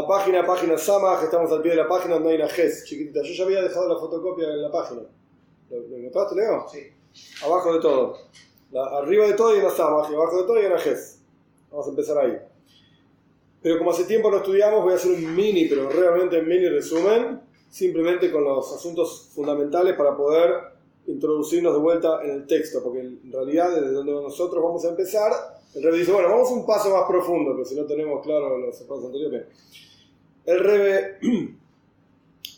La página, página Samaj, estamos al pie de la página donde hay una GES chiquitita. Yo ya había dejado la fotocopia en la página. ¿Lo, encontraste, Leo? Sí. Abajo de todo. La- arriba de todo hay una Samaj y abajo de todo hay una GES. Vamos a empezar ahí. Pero como hace tiempo no estudiamos, voy a hacer un mini, pero realmente mini resumen, simplemente con los asuntos fundamentales para poder introducirnos de vuelta en el texto, porque en realidad desde donde nosotros vamos a empezar, el Rebe dice, bueno, vamos un paso más profundo, pero si no tenemos claro los pasos anteriores. El Rebe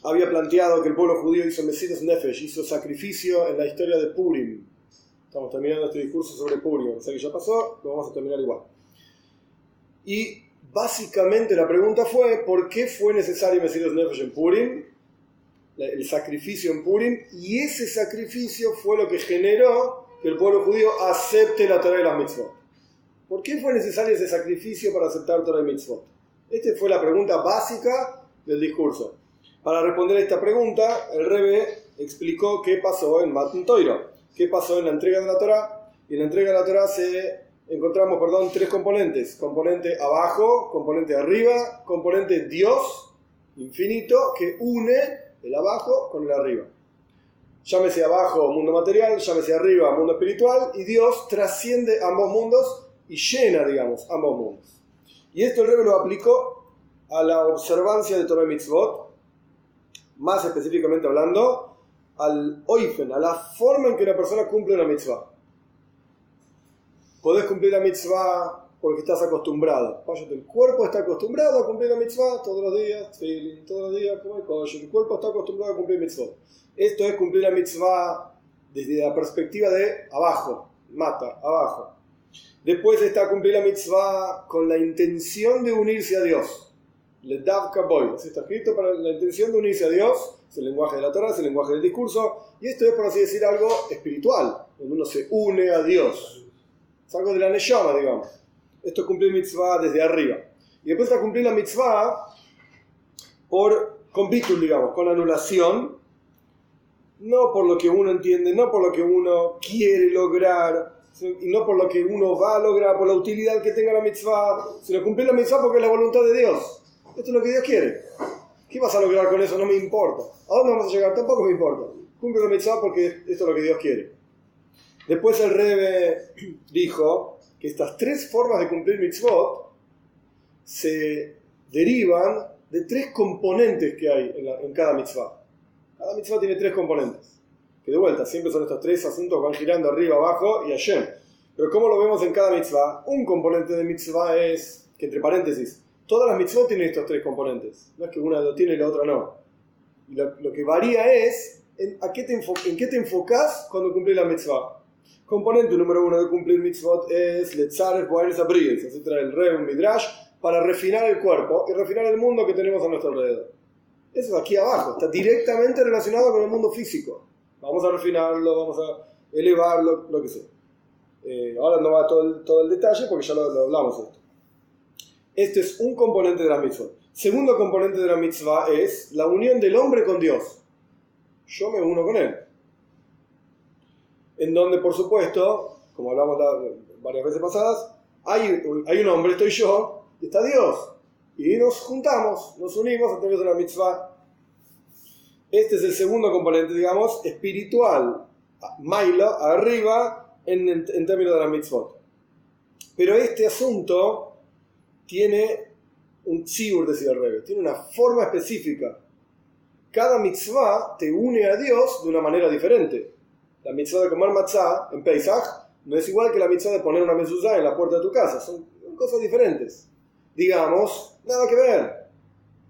había planteado que el pueblo judío hizo Mesidas Nefesh, hizo sacrificio en la historia de Purim. Estamos terminando este discurso sobre Purim, o sea ya pasó, lo vamos a terminar igual. Y básicamente la pregunta fue, ¿por qué fue necesario Mesidas Nefesh en Purim? La- El sacrificio en Purim, y ese sacrificio fue lo que generó que el pueblo judío acepte la Torah y las mitzvot. ¿Por qué fue necesario ese sacrificio para aceptar Torah y mitzvot? Esta fue la pregunta básica del discurso. Para responder a esta pregunta, el Rebe explicó qué pasó en Matan Toiro, qué pasó en la entrega de la Torah. Y en la entrega de la Torah se encontramos, perdón, tres componentes: componente abajo, componente arriba, componente Dios infinito que une el abajo con el arriba. Llámese abajo mundo material, llámese arriba mundo espiritual, y Dios trasciende ambos mundos y llena, digamos, ambos mundos. Y esto el Rebbe lo aplicó a la observancia de Torah Mitzvot, más específicamente hablando, al oifen, a la forma en que la persona cumple una mitzvah. Podés cumplir la mitzvah porque estás acostumbrado. El cuerpo está acostumbrado a cumplir la mitzvah todos los días, todos los días. El cuerpo está acostumbrado a cumplir mitzvot. Esto es cumplir la mitzvah desde la perspectiva de abajo, mata, abajo. Después está cumplir la mitzvah con la intención de unirse a Dios. Le davka boy. Está escrito para la intención de unirse a Dios. Es el lenguaje de la Torah, es el lenguaje del discurso. Y esto es, por así decir, algo espiritual, donde uno se une a Dios. Es algo de la neshama, digamos. Esto es cumplir mitzvah desde arriba. Y después está cumplir la mitzvah por, con digamos, con anulación. No por lo que uno entiende, no por lo que uno quiere lograr, y no por lo que uno va a lograr, por la utilidad que tenga la mitzvah, sino cumplir la mitzvah porque es la voluntad de Dios. Esto es lo que Dios quiere. ¿Qué vas a lograr con eso? No me importa. ¿A dónde vamos a llegar? Tampoco me importa. Cumple la mitzvah porque esto es lo que Dios quiere. Después el Rebe dijo que estas tres formas de cumplir mitzvot se derivan de tres componentes que hay en, la- en cada mitzvah. Cada mitzvah tiene tres componentes. Que de vuelta, siempre son estos tres asuntos van girando arriba, abajo y Hashem. Pero como lo vemos en cada mitzvah, un componente de mitzvah es, que entre paréntesis, todas las mitzvot tienen estos tres componentes. No es que una lo tiene y la otra no. Y lo, lo que varía es en, a qué te en qué te enfocas cuando cumplís la mitzvah. Componente número uno de cumplir mitzvot es Letzares Boanes Abriles, así trae el Rey un Midrash, para refinar el cuerpo y refinar el mundo que tenemos a nuestro alrededor. Eso es aquí abajo, está directamente relacionado con el mundo físico. Vamos a refinarlo, vamos a elevarlo, lo que sea. Eh, ahora no va todo el, todo el detalle porque ya lo, lo hablamos esto. Este es un componente de la mitzvah. Segundo componente de la mitzvah es la unión del hombre con Dios. Yo me uno con él. En donde, por supuesto, como hablamos la- varias veces pasadas, hay, hay un hombre, estoy yo, y está Dios. Y nos juntamos, nos unimos a través de la mitzvah. Este es el segundo componente, digamos, espiritual. Mailo, arriba, en, términos de la mitzvot. Pero este asunto tiene un tzibur, decía el Rebbe, tiene una forma específica. Cada mitzvah te une a Dios de una manera diferente. La mitzvah de comer matzah en Pesach no es igual que la mitzvah de poner una mezuzá en la puerta de tu casa, son cosas diferentes. Digamos, nada que ver.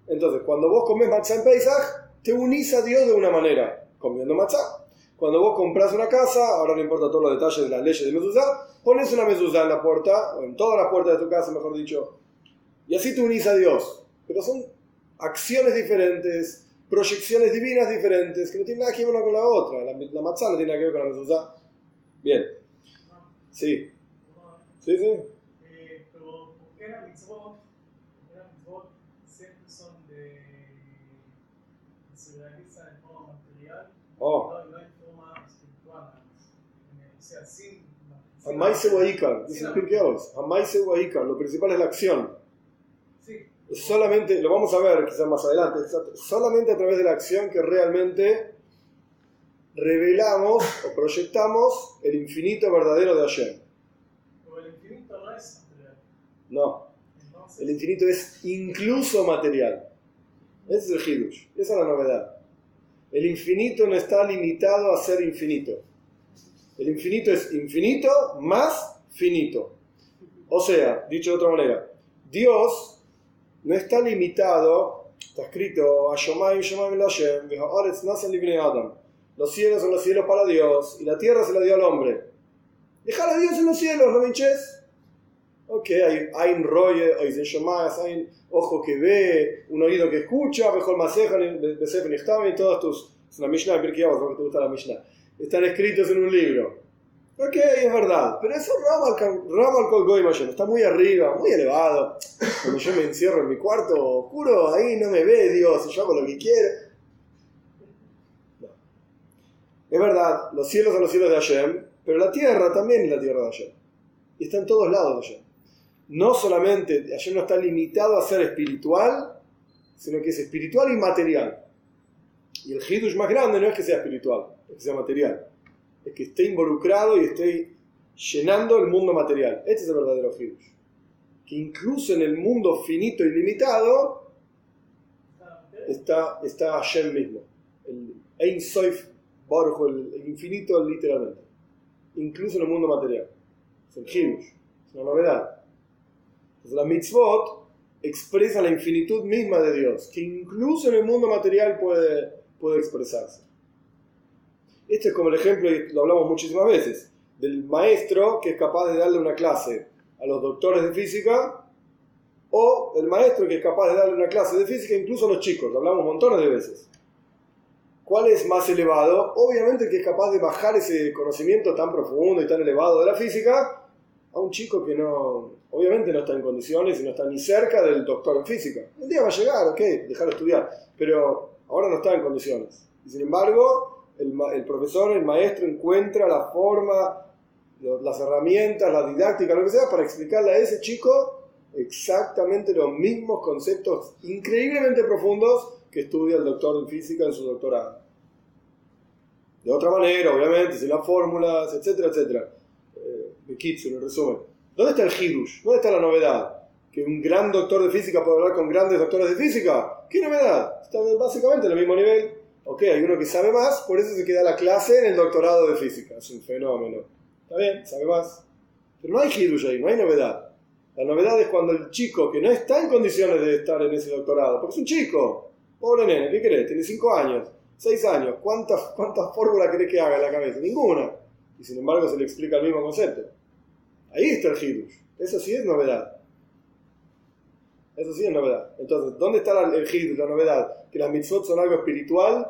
Entonces, cuando vos comes matzah en Pesach, te unís a Dios de una manera, comiendo matzah. Cuando vos compras una casa, ahora no importa todos los detalles de las leyes de mezuzá, pones una mezuzá en la puerta, o en todas las puertas de tu casa, mejor dicho, y así te unís a Dios. Pero son acciones diferentes, proyecciones divinas diferentes, que no tienen nada que ver una con la otra. La, la matzá no tiene nada que ver con la mezuzá. Bien. Sí. Sí, sí. Eh, ¿por qué las mitzvot, por qué las mitzvot siempre son de, se realizan en forma material Oh. no, no en forma espiritual? O sea, sin... Amaise Waikar, dice el Pirkei Avos. Amaise Waikar, lo principal es la acción. Sí, solamente, lo vamos a ver quizás más adelante, solamente a través de la acción que realmente revelamos o proyectamos el infinito verdadero de Hashem. Pero el infinito no es material. No, Entonces, el infinito es incluso material. Ese es el Hidush, esa es la novedad. El infinito no está limitado a ser infinito. El infinito es infinito más finito. O sea, dicho de otra manera, Dios no está limitado, está escrito. Los cielos son los cielos para Dios y la tierra se la dio al hombre. Dejar a Dios en los cielos, ¿no me hinches? Ok, hay, shomayas, hay un ojo que ve, un oído que escucha, mejor masejan, Besef y todos tus. Es una Mishnah, Pirkei Avot, porque te gusta la Mishnah. Están escritos en un libro. Ok, es verdad, pero eso Ramal Kol Goy Mashem está muy arriba, muy elevado. Cuando yo me encierro en mi cuarto oscuro, ahí no me ve Dios yo hago lo que quiero. No. Es verdad, los cielos son los cielos de Hashem, pero la tierra también es la tierra de Hashem. Y está en todos lados de Hashem. No solamente Hashem no está limitado a ser espiritual, sino que es espiritual y material. Y el Hidush más grande no es que sea espiritual, es que sea material es que esté involucrado y esté llenando el mundo material. Este es el verdadero Hidush. Que incluso en el mundo finito y limitado está, está Hashem mismo. El Ein Soif el infinito literalmente. Incluso en el mundo material. Es el Hidush. Es una novedad. Entonces la mitzvot expresa la infinitud misma de Dios, que incluso en el mundo material puede, puede expresarse. Este es como el ejemplo, y lo hablamos muchísimas veces, del maestro que es capaz de darle una clase a los doctores de física, o el maestro que es capaz de darle una clase de física incluso a los chicos, lo hablamos montones de veces. ¿Cuál es más elevado? Obviamente que es capaz de bajar ese conocimiento tan profundo y tan elevado de la física a un chico que no, obviamente no está en condiciones y no está ni cerca del doctor en física. Un día va a llegar, ok, dejarlo estudiar, pero ahora no está en condiciones. Y sin embargo, el, profesor, el maestro encuentra la forma, las herramientas, la didáctica, lo que sea, para explicarle a ese chico exactamente los mismos conceptos increíblemente profundos que estudia el doctor en física en su doctorado. De otra manera, obviamente, sin las fórmulas, etcétera, etcétera. Eh, en resumen. ¿Dónde está el Hidush? ¿Dónde está la novedad? ¿Que un gran doctor de física puede hablar con grandes doctores de física? ¿Qué novedad? Están básicamente en el mismo nivel. Ok, hay uno que sabe más, por eso se queda la clase en el doctorado de física. Es un fenómeno. Está bien, sabe más. Pero no hay Hidush ahí, no hay novedad. La novedad es cuando el chico que no está en condiciones de estar en ese doctorado, porque es un chico, pobre nene, ¿qué crees? Tiene 5 años, 6 años, ¿cuántas, cuántas fórmulas querés que haga en la cabeza? Ninguna. Y sin embargo se le explica el mismo concepto. Ahí está el Hidush. Eso sí es novedad. Eso sí es novedad. Entonces, ¿dónde está el Hidush, la novedad? que las mitzvot son algo espiritual,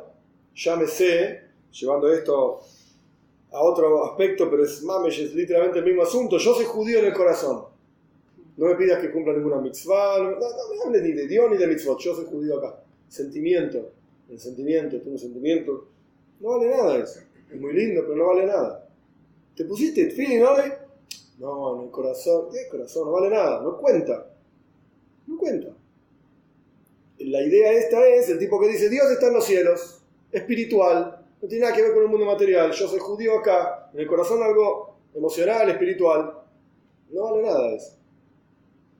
llámese, llevando esto a otro aspecto, pero es mamesh, es literalmente el mismo asunto. Yo soy judío en el corazón. No me pidas que cumpla ninguna mitzvah, no, no, me hables ni de Dios ni de mitzvot. Yo soy judío acá. Sentimiento, el sentimiento, tengo un sentimiento. No vale nada eso. Es muy lindo, pero no vale nada. ¿Te pusiste feeling hoy? No, en el corazón. ¿Qué corazón? No vale nada. No cuenta. No cuenta la idea esta es el tipo que dice Dios está en los cielos, espiritual, no tiene nada que ver con el mundo material, yo soy judío acá, en el corazón algo emocional, espiritual, no vale nada eso.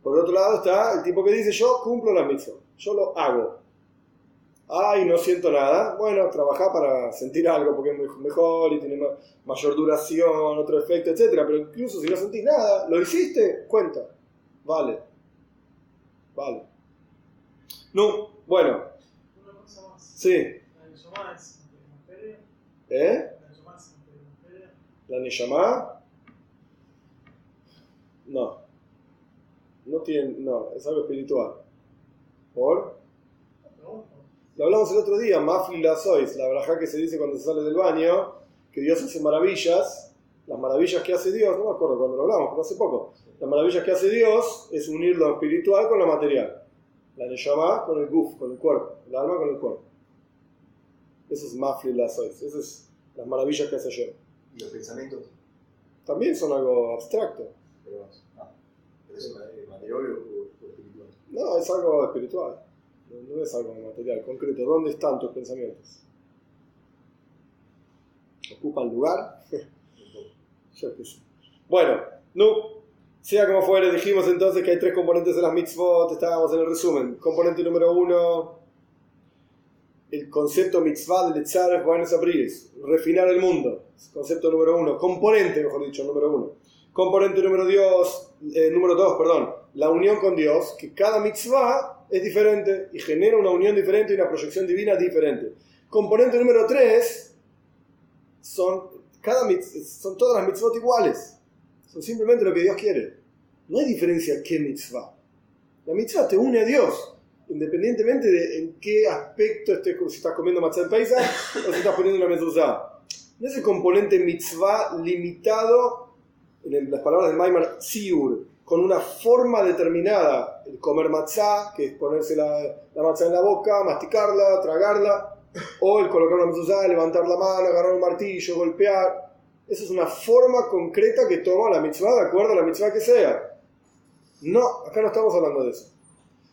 Por otro lado está el tipo que dice yo cumplo la misión, yo lo hago. Ay, no siento nada. Bueno, trabaja para sentir algo porque es mejor y tiene mayor duración, otro efecto, etc. Pero incluso si no sentís nada, lo hiciste, cuenta. Vale. Vale. No, bueno. Una cosa más. Sí. La es. ¿Eh? La Neshama es. ¿La Neshama? No. No tiene. No, es algo espiritual. ¿Por? Pregunto. Lo hablamos el otro día, Mafli la sois, la braja que se dice cuando se sale del baño, que Dios hace maravillas. Las maravillas que hace Dios, no me acuerdo cuando lo hablamos, pero hace poco. Las maravillas que hace Dios es unir lo espiritual con lo material. La Neshama con el guf, con el cuerpo. El alma con el cuerpo. Eso es Mafli la sois. Eso es las maravillas que hace ayer. ¿Y los pensamientos? También son algo abstracto. Pero, ah, pero es material o espiritual. No, es algo espiritual. No, es algo material, concreto. ¿Dónde están tus pensamientos? ¿Ocupan lugar? Bueno, no. Sea como fuere, dijimos entonces que hay tres componentes de las mitzvot, estábamos en el resumen. Componente número uno, el concepto mitzvah de Letzar Juanes Abriles, refinar el mundo. Concepto número uno. Componente, mejor dicho, número uno. Componente número, Dios, eh, número dos, perdón, la unión con Dios, que cada mitzvah es diferente y genera una unión diferente y una proyección divina diferente. Componente número tres, son, cada, son todas las mitzvot iguales. Son simplemente lo que Dios quiere. No hay diferencia qué mitzvah. La mitzvah te une a Dios, independientemente de en qué aspecto estés, si estás comiendo matzah paisa o si estás poniendo una mezuzá. No es el componente mitzvah limitado, en las palabras del Maimar, siur, con una forma determinada. El comer matzah, que es ponerse la, matzah en la boca, masticarla, tragarla, o el colocar una mezuzá, levantar la mano, agarrar un martillo, golpear. Esa es una forma concreta que toma la mitzvah de acuerdo a la mitzvah que sea. No, acá no estamos hablando de eso.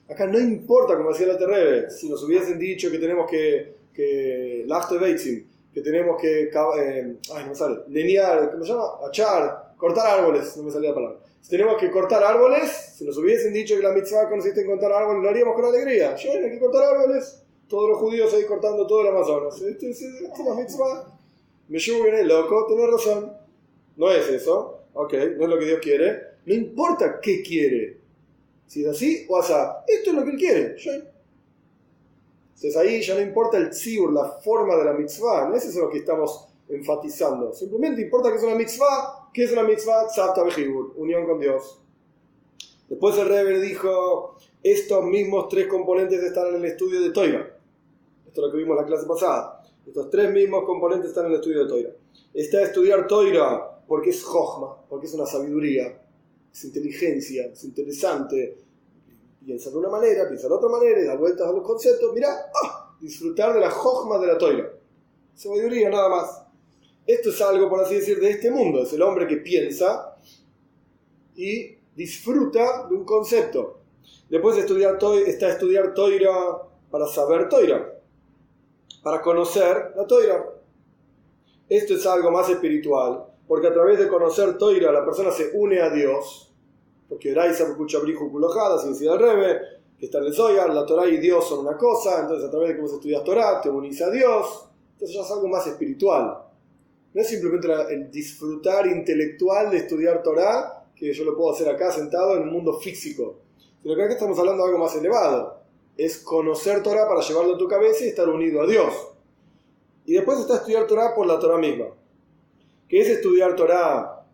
Acá no importa, como decía la Terrebe, si nos hubiesen dicho que tenemos que, que que tenemos que, eh, ay, no sale, linear, ¿cómo se llama? Achar, cortar árboles, no me salía la palabra. Si tenemos que cortar árboles, si nos hubiesen dicho que la mitzvah consiste en cortar árboles, lo haríamos con alegría. Yo, hay que cortar árboles, todos los judíos ahí cortando todo el Amazonas. Esto es la mitzvah me viene loco, tenés razón. No es eso, ok, no es lo que Dios quiere. No importa qué quiere. Si es así o así. Esto es lo que Él quiere. Entonces ahí ya no importa el tzibur, la forma de la mitzvah. No es eso lo que estamos enfatizando. Simplemente importa que es una mitzvah. ¿Qué es una mitzvah? Tzavta unión con Dios. Después el Rebbe dijo, estos mismos tres componentes están en el estudio de Toira. Esto es lo que vimos en la clase pasada. Estos tres mismos componentes están en el estudio de Toira. Está a estudiar Toira porque es Jochma, porque es una sabiduría, es inteligencia, es interesante. Piensa de una manera, piensa de otra manera y da vueltas a los conceptos. Mira, ¡ah! disfrutar de la Jochma de la Toira. Sabiduría, nada más. Esto es algo, por así decir, de este mundo. Es el hombre que piensa y disfruta de un concepto. Después de estudiar, está estudiar Toira para saber Toira para conocer la toira. Esto es algo más espiritual, porque a través de conocer toira la persona se une a Dios, porque Raisa Kuchabrihu Kulojada, sin decir al Rebe, que está en el Zoyar, la Torah y Dios son una cosa, entonces a través de cómo se estudias Torah te unís a Dios, entonces ya es algo más espiritual. No es simplemente el disfrutar intelectual de estudiar Torah, que yo lo puedo hacer acá sentado en un mundo físico, sino que acá estamos hablando de algo más elevado es conocer Torah para llevarlo a tu cabeza y estar unido a Dios. Y después está estudiar Torah por la Torah misma. ¿Qué es estudiar Torah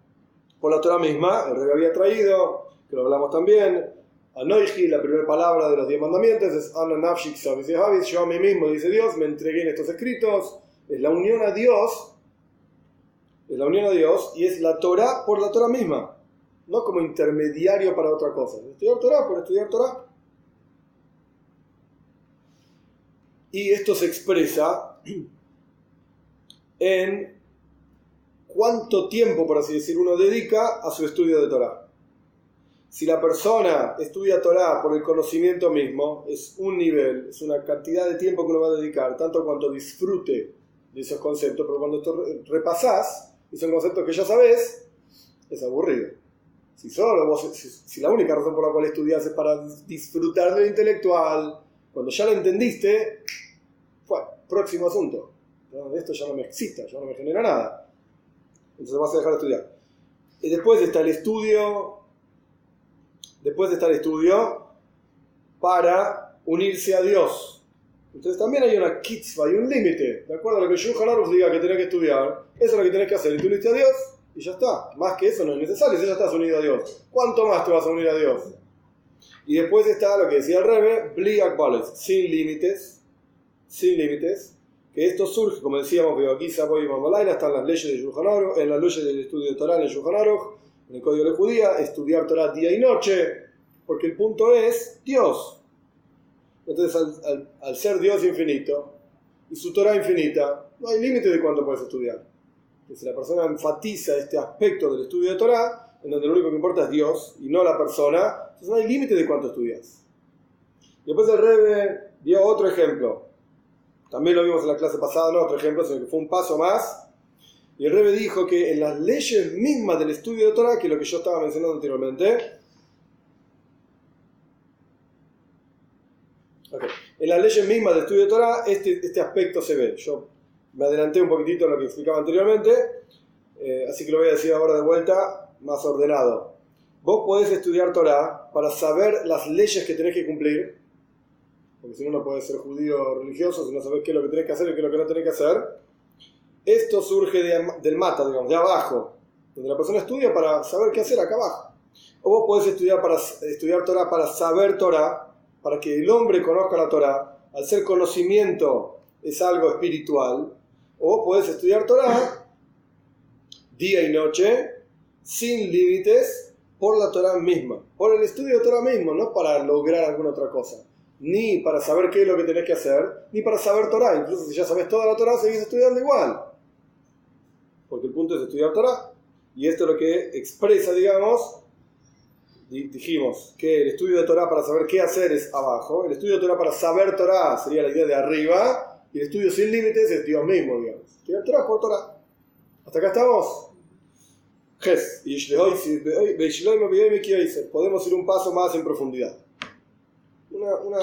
por la Torah misma? El rey había traído, que lo hablamos también, Anoichi, la primera palabra de los diez mandamientos, es Ana Nafshik yo a mí mismo, dice Dios, me entregué en estos escritos, es la unión a Dios, es la unión a Dios y es la Torah por la Torah misma, no como intermediario para otra cosa. Estudiar Torah por estudiar Torah. Y esto se expresa en cuánto tiempo, por así decir, uno dedica a su estudio de Torah. Si la persona estudia Torah por el conocimiento mismo, es un nivel, es una cantidad de tiempo que uno va a dedicar, tanto cuanto disfrute de esos conceptos, pero cuando repasás, y son conceptos que ya sabes, es aburrido. Si solo vos, si, la única razón por la cual estudias es para disfrutar de lo intelectual, cuando ya lo entendiste, fue, próximo asunto. Esto ya no me excita, ya no me genera nada. Entonces vas a dejar de estudiar. Y después está el estudio, después está el estudio para unirse a Dios. Entonces también hay una kitzvah, hay un límite. De acuerdo a lo que Shulchan Aruch diga que tenés que estudiar, eso es lo que tenés que hacer. Y tú uniste a Dios y ya está. Más que eso no es necesario, si ya estás unido a Dios. ¿Cuánto más te vas a unir a Dios? Y después está lo que decía el Rebe, Bliak sin límites sin límites, que esto surge, como decíamos, veo aquí Saboy y Mamalaina, están las leyes de Yuhanaro, en las leyes del estudio de Torah en Yuhanaro, en el código de la judía, estudiar Torah día y noche, porque el punto es Dios. Entonces, al, ser Dios infinito y su Torah infinita, no hay límite de cuánto puedes estudiar. Entonces, si la persona enfatiza este aspecto del estudio de Torah, en donde lo único que importa es Dios y no la persona, entonces no hay límite de cuánto estudias. Después el Rebe dio otro ejemplo. También lo vimos en la clase pasada, no otro ejemplo, sino que fue un paso más. Y el Rebe dijo que en las leyes mismas del estudio de Torah, que es lo que yo estaba mencionando anteriormente, en las leyes mismas del estudio de Torah, este, este aspecto se ve. Yo me adelanté un poquitito a lo que explicaba anteriormente, eh, así que lo voy a decir ahora de vuelta, más ordenado. Vos podés estudiar Torah para saber las leyes que tenés que cumplir, porque si no, no podés ser judío religioso si no sabés qué es lo que tenés que hacer y qué es lo que no tenés que hacer. Esto surge del mata, digamos, de abajo, donde la persona estudia para saber qué hacer acá abajo. O vos podés estudiar, para, estudiar Torah para saber Torah, para que el hombre conozca la Torah. Al ser conocimiento es algo espiritual, o puedes estudiar Torah día y noche, sin límites, por la Torah misma, por el estudio de Torah mismo, no para lograr alguna otra cosa, ni para saber qué es lo que tenés que hacer, ni para saber Torah. Incluso si ya sabes toda la Torah, seguís estudiando igual. Porque el punto es estudiar Torah. Y esto es lo que expresa, digamos, dijimos que el estudio de Torah para saber qué hacer es abajo, el estudio de Torah para saber Torah sería la idea de arriba, y el estudio sin límites es Dios mismo, digamos. Estudiar Torah por Torah. ¿Hasta acá estamos? Podemos ir un paso más en profundidad. Una, una,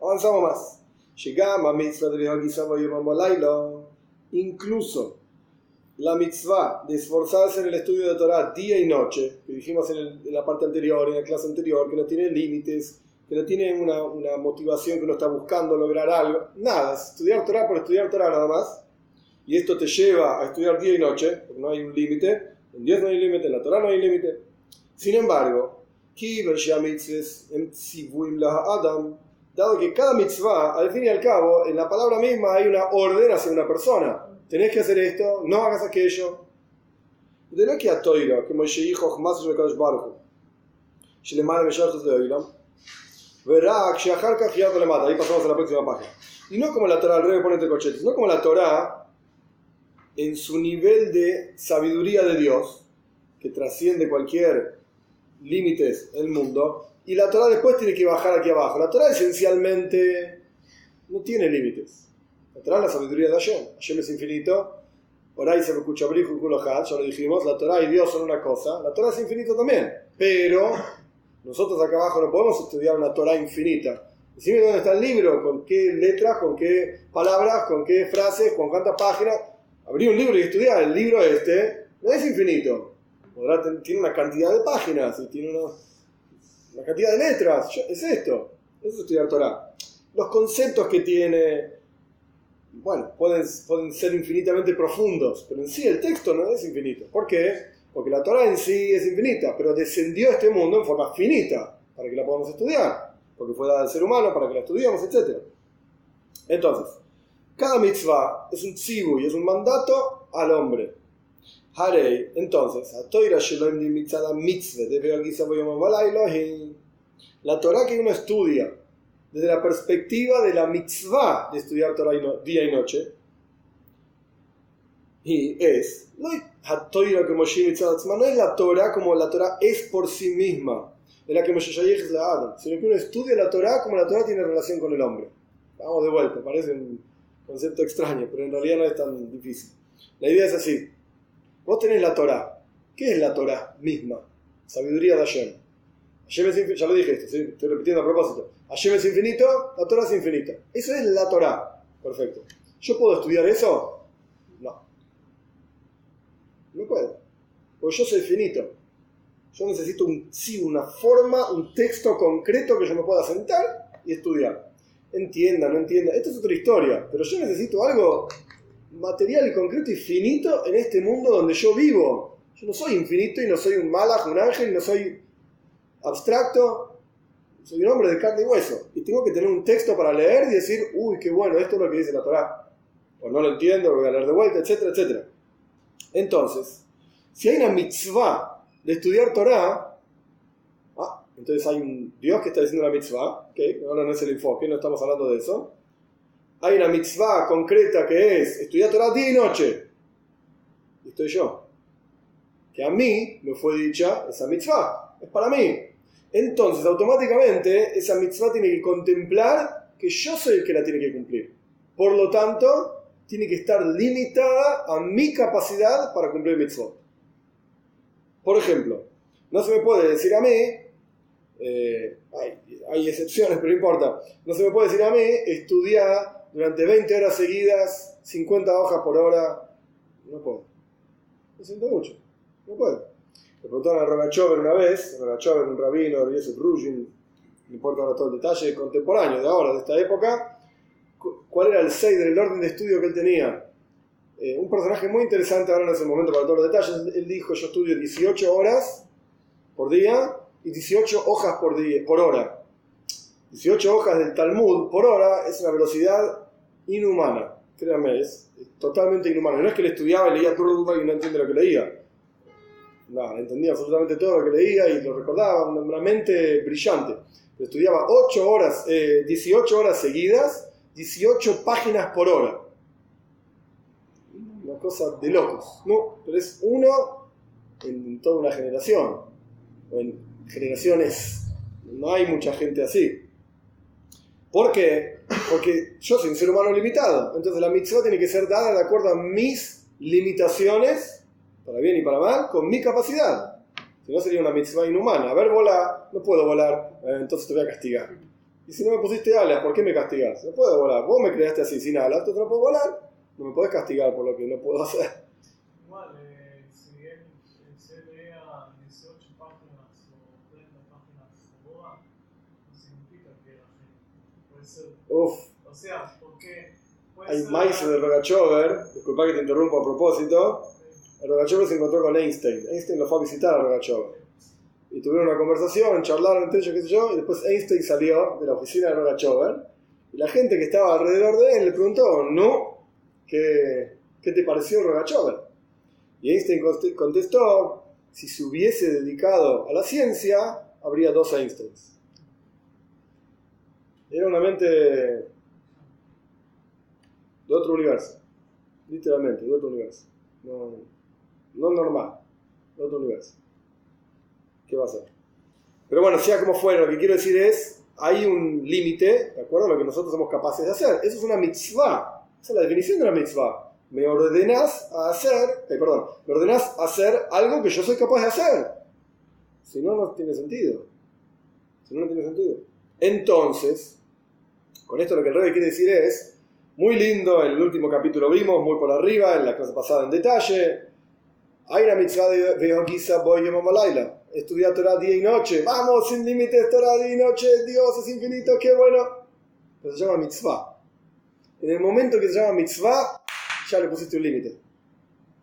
avanzamos más. Llegamos a mitzvah de Incluso la mitzvah de esforzarse en el estudio de Torah día y noche, que dijimos en, en la parte anterior, en la clase anterior, que no tiene límites, que no tiene una, una, motivación que uno está buscando lograr algo. Nada, estudiar Torah por estudiar Torah nada más. Y esto te lleva a estudiar día y noche, porque no hay un límite. En Dios no hay límite, en la Torah no hay límite. Sin embargo, dado que cada mitzvah, al fin y al cabo, en la palabra misma hay una orden hacia una persona. Tenés que hacer esto, no hagas aquello. De lo que a Toira, como dijo más de Kadosh Baruch, le de Oilam, Verá, le mata. Ahí pasamos a la próxima página. Y no como la Torah, al revés pone entre cochetes, no como la Torah en su nivel de sabiduría de Dios, que trasciende cualquier límites el mundo, y la Torah después tiene que bajar aquí abajo. La Torah esencialmente no tiene límites. La Torah es la sabiduría de Hashem. Hashem es infinito. Por ahí se escucha ya lo dijimos. La Torah y Dios son una cosa. La Torah es infinito también. Pero nosotros acá abajo no podemos estudiar una Torah infinita. Decime dónde está el libro, con qué letras, con qué palabras, con qué frases, con cuántas páginas. Abrir un libro y estudiar. El libro este no es infinito. Podrá, tiene una cantidad de páginas y tiene una, cantidad de letras. Es esto. Eso es estudiar Torah. Los conceptos que tiene, bueno, pueden, pueden ser infinitamente profundos, pero en sí el texto no es infinito. ¿Por qué? Porque la Torah en sí es infinita, pero descendió a este mundo en forma finita, para que la podamos estudiar, porque fue dada al ser humano para que la estudiemos, etc. Entonces, cada mitzvah es un tzibu y es un mandato al hombre. Harei, entonces, la Torah que uno estudia desde la perspectiva de la mitzvah de estudiar Torah día y noche, y es, no es la Torah como la Torah es por sí misma, es la que es la Adam, sino que uno estudia la Torah como la Torah tiene relación con el hombre. Vamos de vuelta, parece un concepto extraño, pero en realidad no es tan difícil. La idea es así, vos tenés la Torah, ¿qué es la Torah misma? Sabiduría de Hashem. Hashem es ya lo dije esto, estoy repitiendo a propósito. Hashem es infinito, la Torah es infinita. Eso es la Torah. Perfecto. ¿Yo puedo estudiar eso? No puedo. Porque yo soy finito. Yo necesito un, sí, una forma, un texto concreto que yo me pueda sentar y estudiar. Entienda, no entienda. Esta es otra historia. Pero yo necesito algo material y concreto y finito en este mundo donde yo vivo. Yo no soy infinito y no soy un malaj, un ángel, no soy abstracto. Soy un hombre de carne y hueso. Y tengo que tener un texto para leer y decir, uy, qué bueno, esto es lo que dice la Torah. O no lo entiendo, lo voy a leer de vuelta, etcétera, etcétera. Entonces, si hay una mitzvah de estudiar Torah, ah, entonces hay un Dios que está diciendo la mitzvah, que ahora no es el enfoque, no estamos hablando de eso. Hay una mitzvah concreta que es estudiar Torah día y noche. estoy yo. Que a mí me fue dicha esa mitzvah, es para mí. Entonces, automáticamente, esa mitzvah tiene que contemplar que yo soy el que la tiene que cumplir. Por lo tanto, tiene que estar limitada a mi capacidad para cumplir mitzvot. Por ejemplo, no se me puede decir a mí, eh, hay, excepciones, pero no importa, no se me puede decir a mí estudiar durante 20 horas seguidas, 50 hojas por hora, no puedo. Lo siento mucho, no puedo. Le preguntaron a Rogachover una vez, Rogachover, un rabino Yosef Rugin, no importa ahora todo el detalle, contemporáneo de ahora, de esta época, cuál era el 6 del orden de estudio que él tenía. Eh, un personaje muy interesante ahora en ese momento para todos los detalles. Él dijo, yo estudio 18 horas por día y 18 hojas por, día, por hora. 18 hojas del Talmud por hora es una velocidad inhumana. Créanme, es, totalmente inhumana. No es que él estudiaba y leía todo y no entiende lo que leía. No, entendía absolutamente todo lo que leía y lo recordaba, una mente brillante. estudiaba 8 horas, 18 eh, horas seguidas, 18 páginas por hora. Una cosa de locos, ¿no? Pero es uno en toda una generación, o en generaciones, no hay mucha gente así. ¿Por qué? Porque yo soy un ser humano limitado, entonces la mitzvah tiene que ser dada de acuerdo a mis limitaciones para bien y para mal, con mi capacidad. Si no sería una mitzvah inhumana. A ver, volar, no puedo volar, eh, entonces te voy a castigar. Y si no me pusiste alas, ¿por qué me castigas? No puedo volar. Vos me creaste así sin alas, tú no puedo volar. No me podés castigar por lo que no puedo hacer eh, si él se lea 18 páginas o 30 páginas de boda, no significa que la ser. Uf. O sea, porque. Hay maíz de Rogachover, disculpa que te interrumpo a propósito, Rogachover se encontró con Einstein. Einstein lo fue a visitar a Rogachover. Y tuvieron una conversación, charlaron entre ellos, qué sé yo, y después Einstein salió de la oficina de Rogachover. Y la gente que estaba alrededor de él le preguntó, ¿no? ¿Qué, qué te pareció Rogachover? Y Einstein contestó, si se hubiese dedicado a la ciencia, habría dos Einsteins. Era una mente de otro universo, literalmente, de otro universo. No, no normal, de otro universo. ¿Qué va a ser? Pero bueno, sea como fuera, lo que quiero decir es, hay un límite, ¿de acuerdo? Lo que nosotros somos capaces de hacer. Eso es una mitzvah. Esa es la definición de una mitzvah. Me ordenas a hacer, eh, perdón, me ordenas a hacer algo que yo soy capaz de hacer. Si no, no tiene sentido. Si no, no tiene sentido. Entonces, con esto lo que el rey quiere decir es, muy lindo, el último capítulo vimos, muy por arriba, en la clase pasada en detalle, hay una mitzvah de Veogiza Boy Malaila. Estudiar Torah día y noche. Vamos, sin límites, Torah día y noche. Dios es infinito, qué bueno. Pero se llama mitzvah. En el momento que se llama mitzvah, ya le pusiste un límite.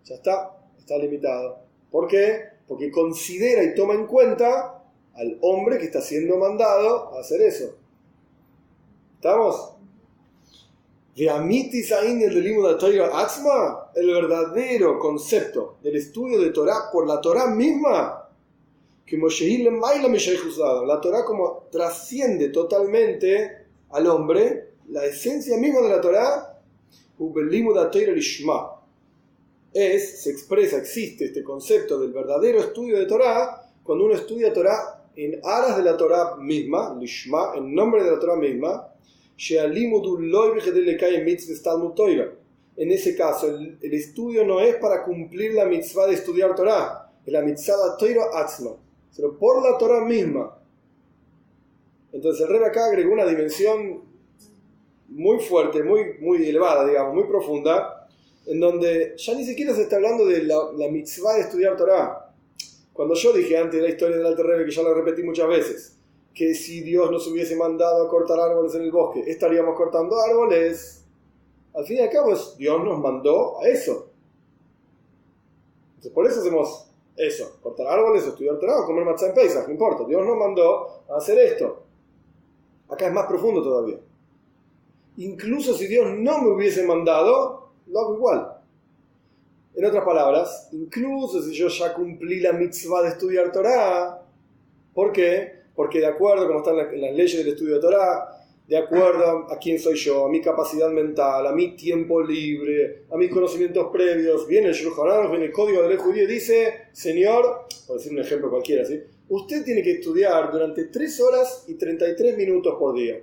Ya está, está limitado. ¿Por qué? Porque considera y toma en cuenta al hombre que está siendo mandado a hacer eso. ¿Estamos? el verdadero concepto del estudio de Torah por la Torah misma, la Torah como trasciende totalmente al hombre, la esencia misma de la Torah, es, se expresa, existe este concepto del verdadero estudio de Torah cuando uno estudia Torah en aras de la Torah misma, en nombre de la Torah misma, en ese caso, el, estudio no es para cumplir la mitzvah de estudiar Torah, es la mitzvah Torah Atzma, sino por la Torah misma. Entonces el rey acá agregó una dimensión muy fuerte, muy, muy elevada, digamos, muy profunda, en donde ya ni siquiera se está hablando de la, la mitzvah de estudiar Torah. Cuando yo dije antes de la historia del Alter Rebbe, que ya lo repetí muchas veces, que si Dios nos hubiese mandado a cortar árboles en el bosque, estaríamos cortando árboles. Al fin y al cabo, Dios nos mandó a eso. Entonces, por eso hacemos eso, cortar árboles, estudiar Torah, comer matzah en Pesach, no importa. Dios nos mandó a hacer esto. Acá es más profundo todavía. Incluso si Dios no me hubiese mandado, lo hago igual. En otras palabras, incluso si yo ya cumplí la mitzvah de estudiar Torah, ¿por qué? Porque de acuerdo como están las, leyes del estudio de Torah, de acuerdo a quién soy yo, a mi capacidad mental, a mi tiempo libre, a mis conocimientos previos. Viene el Shulchan viene el código de ley judía y dice, Señor, por decir un ejemplo cualquiera, ¿sí? usted tiene que estudiar durante 3 horas y 33 minutos por día.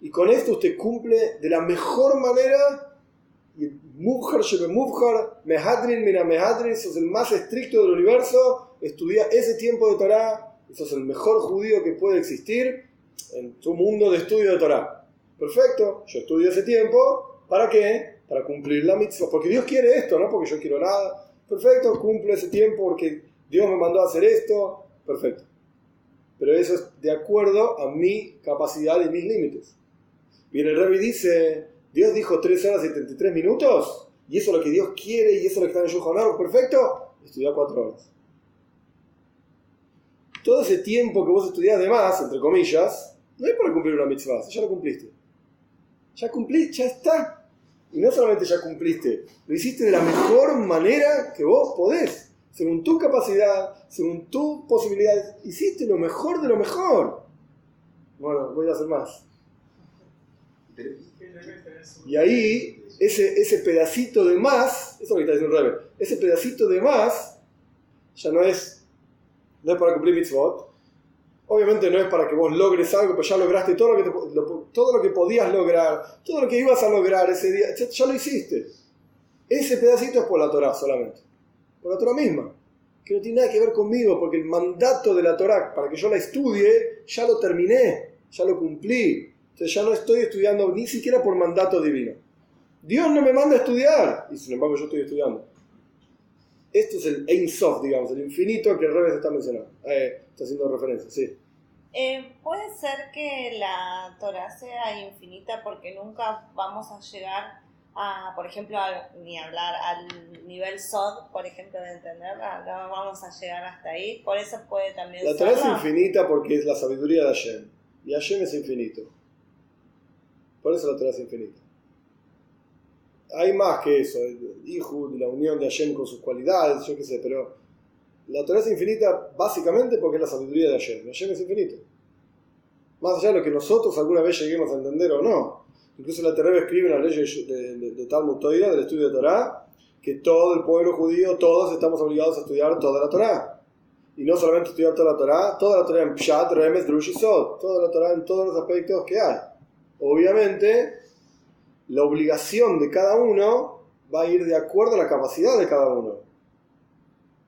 Y con esto usted cumple de la mejor manera, y Mubhar Shebe Mubhar, Mehadrin Mira Mehadrin, sos el más estricto del universo, estudia ese tiempo de Torah, sos el mejor judío que puede existir en tu mundo de estudio de Torah. Perfecto, yo estudio ese tiempo, ¿para qué? Para cumplir la mitzvah, porque Dios quiere esto, no porque yo quiero nada. Perfecto, cumple ese tiempo porque Dios me mandó a hacer esto, perfecto. Pero eso es de acuerdo a mi capacidad y mis límites. Bien, el Rebbe dice, Dios dijo 3 horas y 73 minutos, y eso es lo que Dios quiere, y eso es lo que está en Yohanar, perfecto, estudia 4 horas. Todo ese tiempo que vos estudiás de más, entre comillas, no es para cumplir una mitzvah, ya lo cumpliste. Ya cumpliste, ya está. Y no solamente ya cumpliste, lo hiciste de la mejor manera que vos podés según tu capacidad, según tus posibilidades, hiciste lo mejor de lo mejor. Bueno, voy a hacer más. Y ahí, ese, ese pedacito de más, eso es lo que está diciendo Rebe, ese pedacito de más ya no es, no es para cumplir mitzvot. Obviamente no es para que vos logres algo, pero ya lograste todo lo que, todo lo que podías lograr, todo lo que ibas a lograr ese día, ya, ya lo hiciste. Ese pedacito es por la Torah solamente por la Torah misma, que no tiene nada que ver conmigo, porque el mandato de la Torah para que yo la estudie, ya lo terminé, ya lo cumplí. Entonces ya no estoy estudiando ni siquiera por mandato divino. Dios no me manda a estudiar, y sin embargo yo estoy estudiando. Esto es el Ein Sof, digamos, el infinito que Rebbe está mencionando, eh, está haciendo referencia, sí. Eh, ¿Puede ser que la Torah sea infinita porque nunca vamos a llegar por ejemplo, ni hablar al nivel SOD, por ejemplo, de entenderla, no vamos a llegar hasta ahí, por eso puede también La Torah es infinita porque es la sabiduría de Hashem, y Hashem es infinito. Por eso la Torah es infinita. Hay más que eso, el hijo, la unión de Hashem con sus cualidades, yo qué sé, pero la Torah es infinita básicamente porque es la sabiduría de Hashem, Hashem es infinito. Más allá de lo que nosotros alguna vez lleguemos a entender o no. Incluso la Terrebe escribe en la ley de, de, de Talmud Toira, del estudio de Torah, que todo el pueblo judío, todos estamos obligados a estudiar toda la Torah. Y no solamente estudiar toda la Torah, toda la Torah en Pshat, Remes, Drush y Sod, toda la Torah en todos los aspectos que hay. Obviamente, la obligación de cada uno va a ir de acuerdo a la capacidad de cada uno.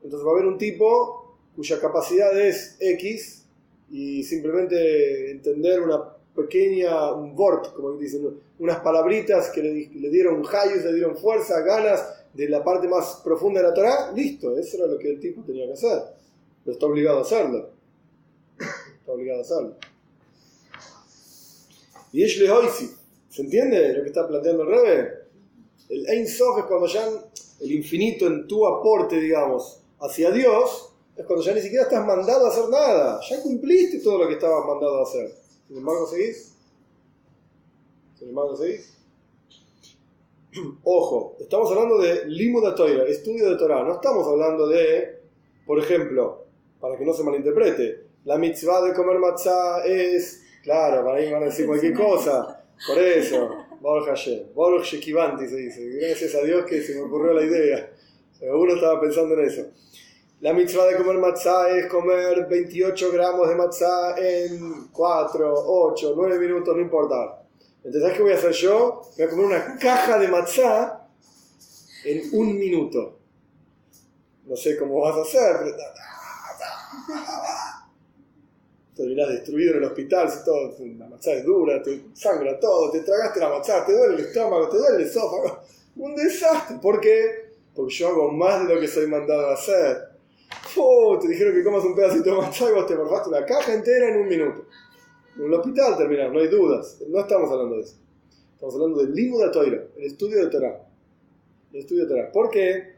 Entonces va a haber un tipo cuya capacidad es X y simplemente entender una pequeña, un vort, como dicen, unas palabritas que le, dieron hayos, le dieron fuerza, ganas de la parte más profunda de la Torah, listo, eso era lo que el tipo tenía que hacer. Pero está obligado a hacerlo. Está obligado a hacerlo. Y es Hoisi. ¿Se entiende lo que está planteando el Rebe? El Ein Sof es cuando ya el infinito en tu aporte, digamos, hacia Dios, es cuando ya ni siquiera estás mandado a hacer nada. Ya cumpliste todo lo que estabas mandado a hacer. Sin embargo, seguís. Sin embargo, seguís. Ojo, estamos hablando de Limud de estudio de Torah. No estamos hablando de, por ejemplo, para que no se malinterprete, la mitzvah de comer matzah es, claro, para ahí van a decir cualquier cosa. Por eso, Baruch Hashem, Shekivanti se dice. Gracias a Dios que se me ocurrió la idea. Seguro estaba pensando en eso. La mitzvah de comer matzah es comer 28 gramos de matzah en 4, 8, 9 minutos, no importa. Entonces, ¿sabes qué voy a hacer yo? Voy a comer una caja de matzah en un minuto. No sé cómo vas a hacer, pero... Terminás destruido en el hospital, si todo, la matzah es dura, te sangra todo, te tragaste la matzah, te duele el estómago, te duele el esófago. Un desastre. ¿Por qué? Porque yo hago más de lo que soy mandado a hacer. Oh, te dijeron que comas un pedacito de matzah y vos te morfaste una caja entera en un minuto. En el hospital terminar, no hay dudas. No estamos hablando de eso. Estamos hablando del limo de Toira, el estudio de Torah. El estudio de Torah. ¿Por qué?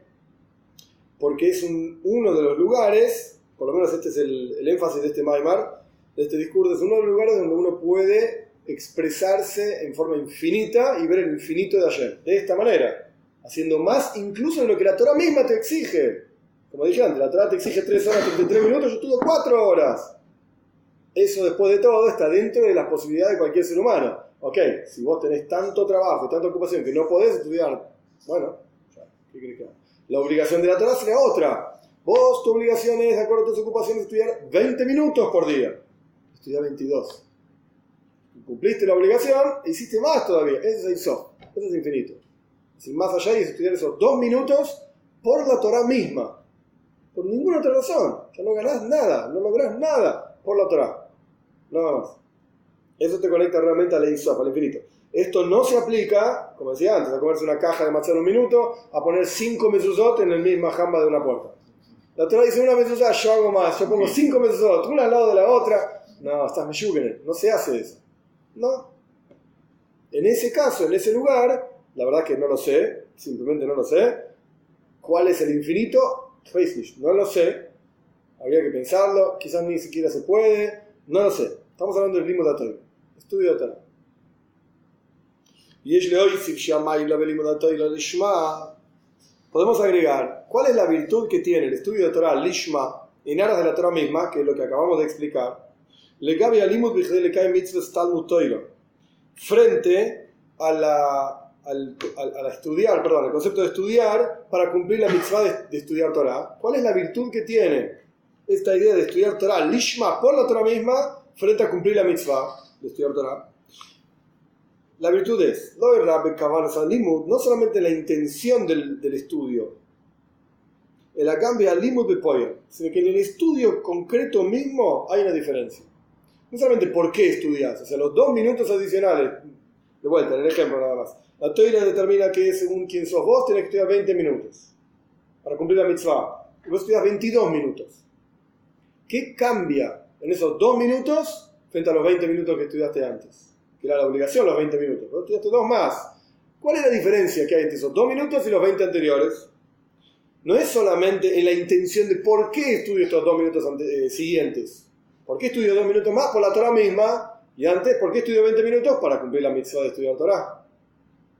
Porque es uno de los lugares, por lo menos este es el, énfasis de este Maimar, de este discurso, es uno de los lugares donde uno puede expresarse en forma infinita y ver el infinito de ayer. De esta manera, haciendo más incluso de lo que la Torah misma te exige. Como dije antes, la Torah te exige 3 horas 33 minutos, yo estuve 4 horas. Eso después de todo está dentro de las posibilidades de cualquier ser humano. Ok, si vos tenés tanto trabajo, tanta ocupación que no podés estudiar, bueno, ¿qué crees que La obligación de la Torah sería otra. Vos, tu obligación es, de acuerdo a tus ocupaciones, estudiar 20 minutos por día. Estudiar 22. Cumpliste la obligación, hiciste más todavía. Eso es Isof. Eso es infinito. Si más allá es estudiar esos dos minutos por la Torah misma. Por ninguna otra razón. Ya no ganás nada, no lográs nada por la Torah. Nada más. Eso te conecta realmente al Isof, al infinito. Esto no se aplica, como decía antes, a comerse una caja de en un minuto, a poner cinco mesuzot en el misma jamba de una puerta. La Torah dice una mesuzá, yo hago más, yo pongo cinco mesuzot, una al lado de la otra. No, estás meyugene, no se hace eso. No. En ese caso, en ese lugar, la verdad que no lo sé, simplemente no lo sé. ¿Cuál es el infinito? No lo sé. Habría que pensarlo, quizás ni siquiera se puede, no lo sé. Estamos hablando del limbo de estudio de. Y Podemos agregar, ¿cuál es la virtud que tiene el estudio de Torah, Lishma, en aras de la Torah misma, que es lo que acabamos de explicar? Frente a la, al, a, estudiar, perdón, el concepto de estudiar para cumplir la mitzvah de, estudiar Torah. ¿Cuál es la virtud que tiene esta idea de estudiar Torah, Lishma, por la Torah misma, frente a cumplir la mitzvah de estudiar Torah? La virtud es, no solamente la intención del, del estudio, el cambio al limud de sino que en el estudio concreto mismo hay una diferencia no solamente por qué estudias, o sea, los dos minutos adicionales, de vuelta, en el ejemplo nada más. La toira determina que según quién sos vos, tenés que estudiar 20 minutos para cumplir la mitzvah. Y vos estudias 22 minutos. ¿Qué cambia en esos dos minutos frente a los 20 minutos que estudiaste antes? Que era la obligación los 20 minutos. Vos estudiaste dos más. ¿Cuál es la diferencia que hay entre esos dos minutos y los 20 anteriores? No es solamente en la intención de por qué estudio estos dos minutos eh, siguientes ¿Por qué estudio dos minutos más? Por la Torah misma. Y antes, ¿por qué estudio 20 minutos? Para cumplir la mitzvah de estudiar Torah.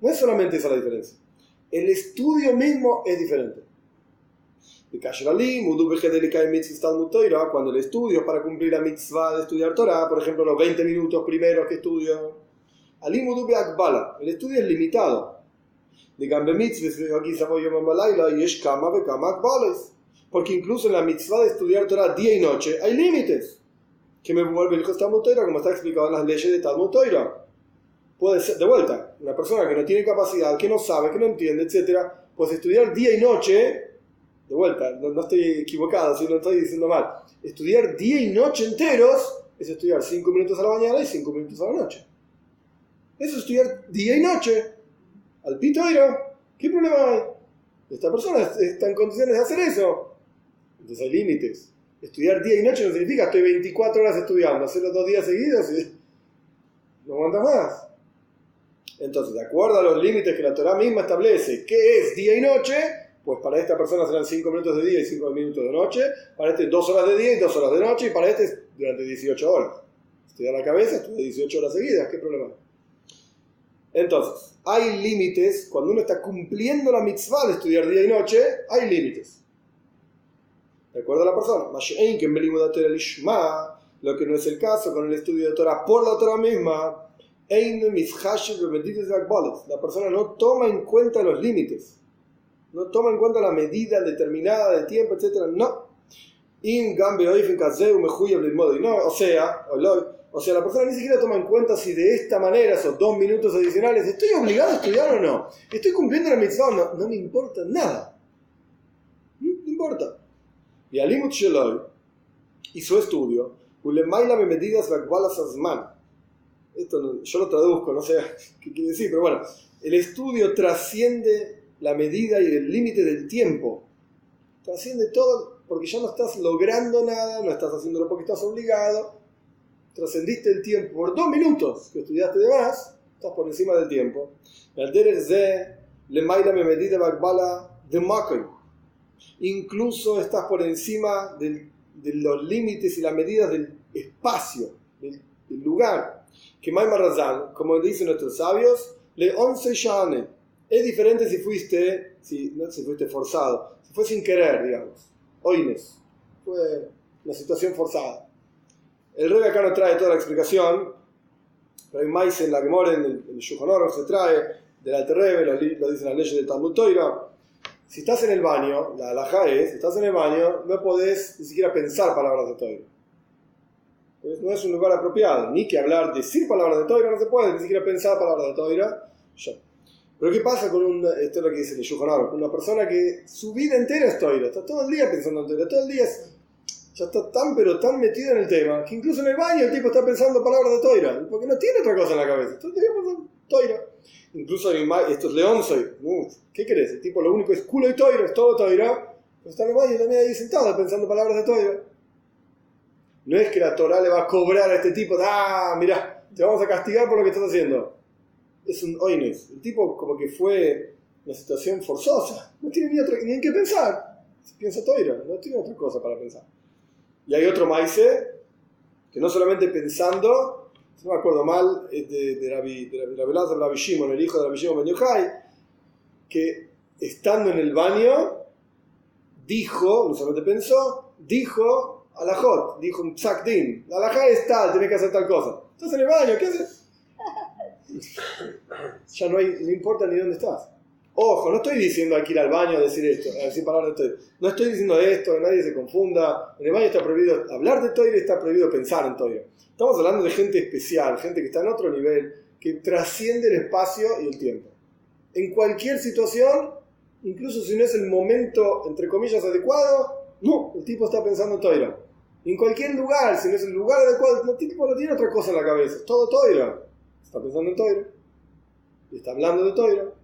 No es solamente esa la diferencia. El estudio mismo es diferente. Cuando el estudio es para cumplir la mitzvah de estudiar Torah, por ejemplo, los 20 minutos primeros que estudio, el estudio es limitado. Porque incluso en la mitzvah de estudiar Torah día y noche hay límites que me vuelve el Talmud Toira, como está explicado en las leyes de Talmud Toira. Puede ser, de vuelta, una persona que no tiene capacidad, que no sabe, que no entiende, etc., pues estudiar día y noche, de vuelta, no, estoy equivocado, si no estoy diciendo mal, estudiar día y noche enteros es estudiar 5 minutos a la mañana y 5 minutos a la noche. Eso es estudiar día y noche. Al pitoiro, ¿qué problema hay? Esta persona está en condiciones de hacer eso. Entonces hay límites. Estudiar día y noche no significa estoy 24 horas estudiando, hacerlo dos días seguidos y no aguantas más. Entonces, de acuerdo a los límites que la Torah misma establece, ¿qué es día y noche? Pues para esta persona serán 5 minutos de día y 5 minutos de noche, para este 2 horas de día y 2 horas de noche, y para este durante 18 horas. Estudiar la cabeza, estudia 18 horas seguidas, ¿qué problema? Entonces, hay límites, cuando uno está cumpliendo la mitzvah de estudiar día y noche, hay límites. De acuerdo a la persona. Lo que no es el caso con el estudio de Torah por la Torah misma. La persona no toma en cuenta los límites. No toma en cuenta la medida determinada de tiempo, etc. No. No, o sea, o sea, la persona ni siquiera toma en cuenta si de esta manera, esos dos minutos adicionales, ¿estoy obligado a estudiar o no? ¿Estoy cumpliendo la mitzvah o no? No me importa nada. No importa. Y Alimut Sheloy su estudio, Ulemaila me medidas la Esto yo lo traduzco, no sé qué quiere decir, pero bueno, el estudio trasciende la medida y el límite del tiempo. Trasciende todo porque ya no estás logrando nada, no estás haciéndolo porque estás obligado. Trascendiste el tiempo por dos minutos que estudiaste de más, estás por encima del tiempo. El de Lemaila me medida de Makai incluso estás por encima de los límites y las medidas del espacio, del, lugar. Que Razal, como dicen nuestros sabios, le 11 shane. Es diferente si fuiste, si, no si fuiste forzado, si fue sin querer, digamos. Oines, fue una situación forzada. El rey acá no trae toda la explicación, pero hay más en la que mora en el, el se trae, del Alter Rebbe, lo, lo dicen las leyes del Talmud Toira. Si estás en el baño, la alhaja es, si estás en el baño, no podés ni siquiera pensar palabras de Toira. Pues no es un lugar apropiado, ni que hablar, decir palabras de Toira, no se puede, ni siquiera pensar palabras de Toira. Pero ¿qué pasa con un, esto es lo que dice el con una persona que su vida entera es Toira, está todo el día pensando en Toira, todo el día ya está tan pero tan metido en el tema que incluso en el baño el tipo está pensando palabras de Toira, porque no tiene otra cosa en la cabeza, el día pensando Toira. Incluso esto es León, soy, ¿qué crees? El tipo lo único es culo y Toira, es todo Toira, pero está en el baño también ahí sentado pensando palabras de Toira. No es que la Torah le va a cobrar a este tipo, ah, mira, te vamos a castigar por lo que estás haciendo. Es un oines. El tipo como que fue una situación forzosa. No tiene ni, ni en qué pensar. Piensa Toira, no tiene otra cosa para pensar. Y hay otro maíce que no solamente pensando, si no me acuerdo mal, es de, de, Rabbi, de, de Rabbi Shimon, el hijo de Rabbi Shimon Ben Yochai, que estando en el baño, dijo, no solamente pensó, dijo Alajot, dijo un din. La alajá es tal, tenés que hacer tal cosa. Estás en el baño, ¿qué haces? ya no, hay, no importa ni dónde estás. Ojo, no estoy diciendo aquí ir al baño a decir esto, a decir palabras de No estoy diciendo esto, que nadie se confunda. En el baño está prohibido hablar de Toire, está prohibido pensar en Toire. Estamos hablando de gente especial, gente que está en otro nivel, que trasciende el espacio y el tiempo. En cualquier situación, incluso si no es el momento, entre comillas, adecuado, no, el tipo está pensando en Toira. En cualquier lugar, si no es el lugar adecuado, el tipo no tiene otra cosa en la cabeza, es todo Toira. Está pensando en Toira. Y está hablando de Toira.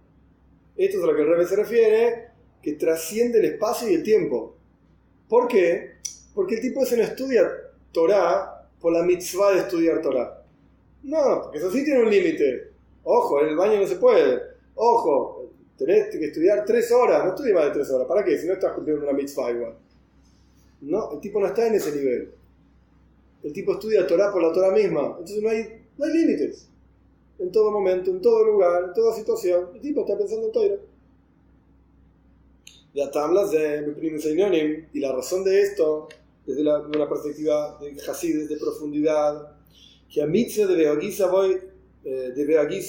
Esto es a lo que el Rebbe se refiere, que trasciende el espacio y el tiempo. ¿Por qué? Porque el tipo ese no estudia Torah por la mitzvah de estudiar Torah. No, eso sí tiene un límite. Ojo, en el baño no se puede. Ojo, tenés que estudiar tres horas. No estudies más de tres horas. ¿Para qué? Si no estás cumpliendo una mitzvah igual. No, el tipo no está en ese nivel. El tipo estudia Torah por la Torah misma. Entonces no hay límites. En todo momento, en todo lugar, en toda situación. El tipo está pensando en de y la razón de esto, desde la, una perspectiva de Hasid, de profundidad, que a mitzvah de voy eh, de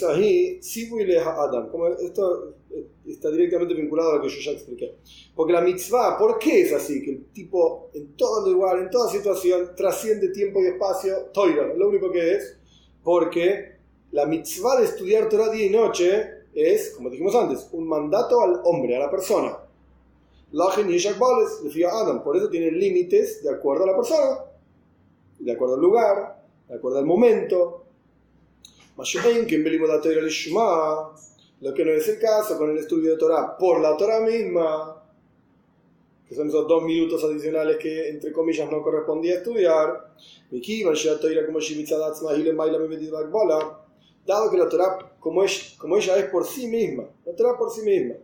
ahí, le Adam. Como esto eh, está directamente vinculado a lo que yo ya expliqué. Porque la mitzvah, ¿por qué es así? Que el tipo en todo lugar, en toda situación, trasciende tiempo y espacio, toira, lo único que es, porque la mitzvah de estudiar Torah día y noche es, como dijimos antes, un mandato al hombre, a la persona. Lachen y Adam, por eso tiene límites de acuerdo a la persona, de acuerdo al lugar, de acuerdo al momento, lo que no es el caso con el estudio de Torah por la Torah misma, que son esos dos minutos adicionales que entre comillas no correspondía estudiar, dado que la Torah, como, ella es por sí misma, la Torah por sí misma,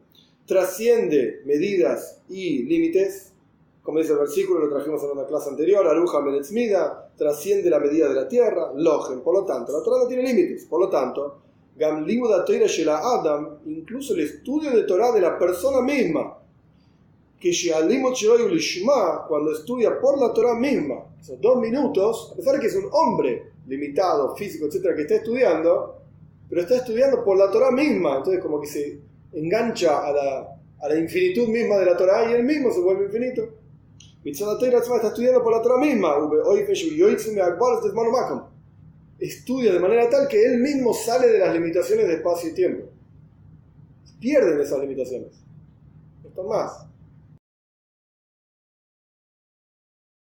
trasciende medidas y límites, como dice el versículo, lo trajimos en una clase anterior, Aruja Menetzmida, trasciende la medida de la tierra, Logen, por lo tanto, la Torah no tiene límites, por lo tanto, Gamlimuda Torah Shela Adam, incluso el estudio de Torah de la persona misma, que cuando estudia por la Torah misma, esos dos minutos, a pesar de que es un hombre limitado, físico, etcétera, que está estudiando, pero está estudiando por la Torah misma, entonces como que se engancha a la, a la infinitud misma de la Torah y él mismo se vuelve infinito. está estudiando por la Torah misma. Estudia de manera tal que él mismo sale de las limitaciones de espacio y tiempo. Pierden esas limitaciones. Esto más.